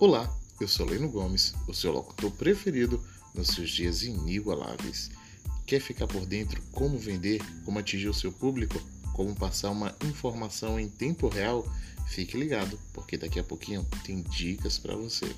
Olá, eu sou Leno Gomes, o seu locutor preferido nos seus dias inigualáveis. Quer ficar por dentro como vender, como atingir o seu público, como passar uma informação em tempo real? Fique ligado, porque daqui a pouquinho tem dicas para você.